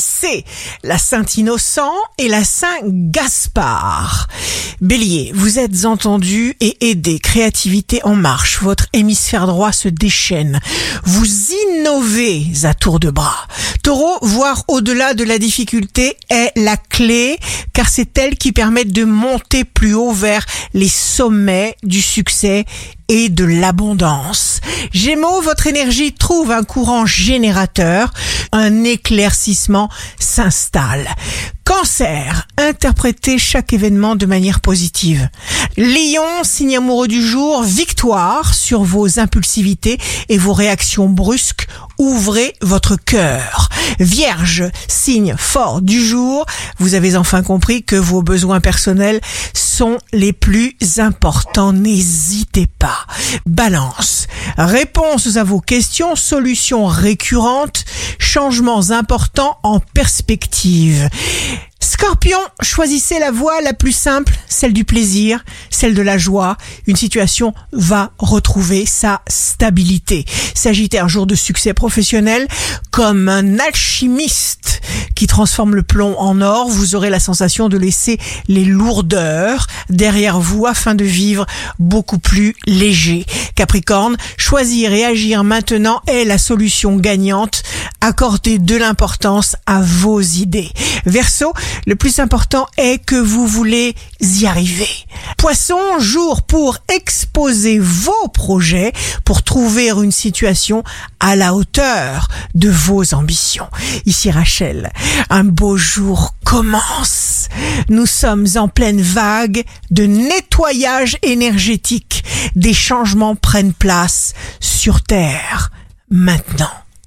c'est la Saint-Innocent et la Saint-Gaspard. Bélier, vous êtes entendu et aidé. Créativité en marche. Votre hémisphère droit se déchaîne. Vous innovez à tour de bras. Taureau, voir au-delà de la difficulté est la clé car c'est elle qui permet de monter plus haut vers les sommets du succès et de l'abondance. Gémeaux, votre énergie trouve un courant générateur, un éclaircissement s'installe. Cancer, interprétez chaque événement de manière positive. Lion, signe amoureux du jour, victoire sur vos impulsivités et vos réactions brusques. Ouvrez votre cœur. Vierge, signe fort du jour, vous avez enfin compris que vos besoins personnels sont les plus importants. N'hésitez pas. Balance, réponses à vos questions, solutions récurrentes, changements importants en perspective. Scorpion, choisissez la voie la plus simple, celle du plaisir, celle de la joie. Une situation va retrouver sa stabilité. Sagittaire, jour de succès professionnel, comme un alchimiste qui transforme le plomb en or, vous aurez la sensation de laisser les lourdeurs derrière vous afin de vivre beaucoup plus léger. Capricorne, choisir et agir maintenant est la solution gagnante. Accordez de l'importance à vos idées. Verseau, le plus important est que vous voulez y arriver. Poisson, jour pour exposer vos projets, pour trouver une situation à la hauteur de vos ambitions. Ici Rachel, un beau jour commence. Nous sommes en pleine vague de nettoyage énergétique. Des changements prennent place sur Terre maintenant.